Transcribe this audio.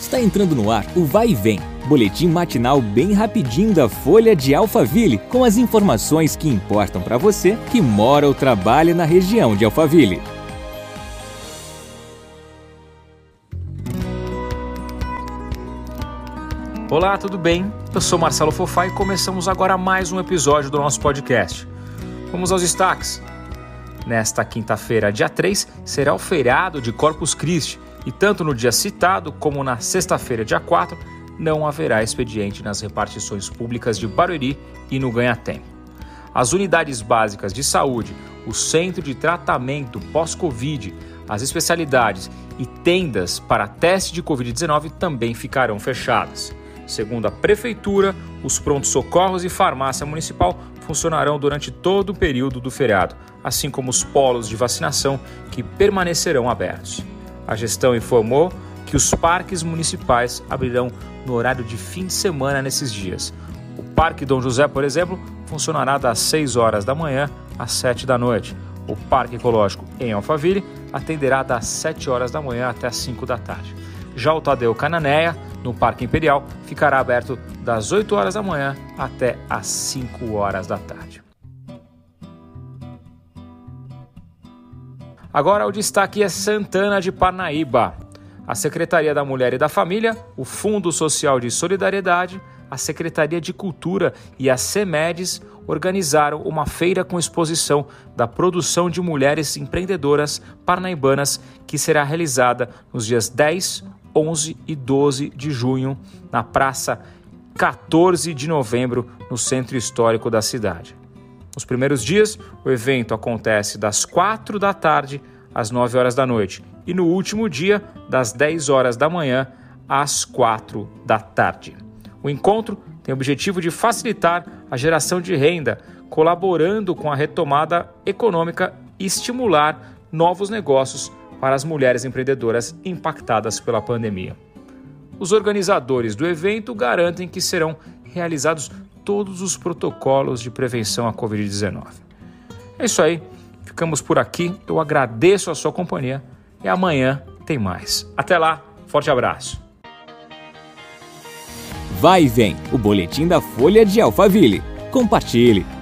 Está entrando no ar o Vai e Vem, boletim matinal bem rapidinho da Folha de Alphaville, com as informações que importam para você que mora ou trabalha na região de Alphaville. Olá, tudo bem? Eu sou Marcelo Fofá e começamos agora mais um episódio do nosso podcast. Vamos aos destaques. Nesta quinta-feira, dia 3, será o feriado de Corpus Christi e tanto no dia citado como na sexta-feira, dia 4, não haverá expediente nas repartições públicas de Barueri e no Ganha-Tempo. As unidades básicas de saúde, o centro de tratamento pós-Covid, as especialidades e tendas para teste de Covid-19 também ficarão fechadas. Segundo a Prefeitura, os prontos-socorros e farmácia municipal funcionarão durante todo o período do feriado, assim como os polos de vacinação que permanecerão abertos. A gestão informou que os parques municipais abrirão no horário de fim de semana nesses dias. O Parque Dom José, por exemplo, funcionará das 6 horas da manhã às 7 da noite. O Parque Ecológico em Alphaville atenderá das 7 horas da manhã até as 5 da tarde. Já o Tadeu Cananéia, no Parque Imperial, ficará aberto das 8 horas da manhã até as 5 horas da tarde. Agora o destaque é Santana de Parnaíba. A Secretaria da Mulher e da Família, o Fundo Social de Solidariedade, a Secretaria de Cultura e a CEMEDES organizaram uma feira com exposição da produção de mulheres empreendedoras parnaibanas que será realizada nos dias 10, 11 e 12 de junho na Praça 14 de Novembro, no centro histórico da cidade. Nos primeiros dias, o evento acontece das 4 da tarde às 9 horas da noite e no último dia, das 10 horas da manhã às 4 da tarde. O encontro tem o objetivo de facilitar a geração de renda, colaborando com a retomada econômica e estimular novos negócios para as mulheres empreendedoras impactadas pela pandemia. Os organizadores do evento garantem que serão realizados todos os protocolos de prevenção à Covid-19. É isso aí, ficamos por aqui. Eu agradeço a sua companhia e amanhã tem mais. Até lá, forte abraço. Vai e vem, o boletim da Folha de Alphaville. Compartilhe.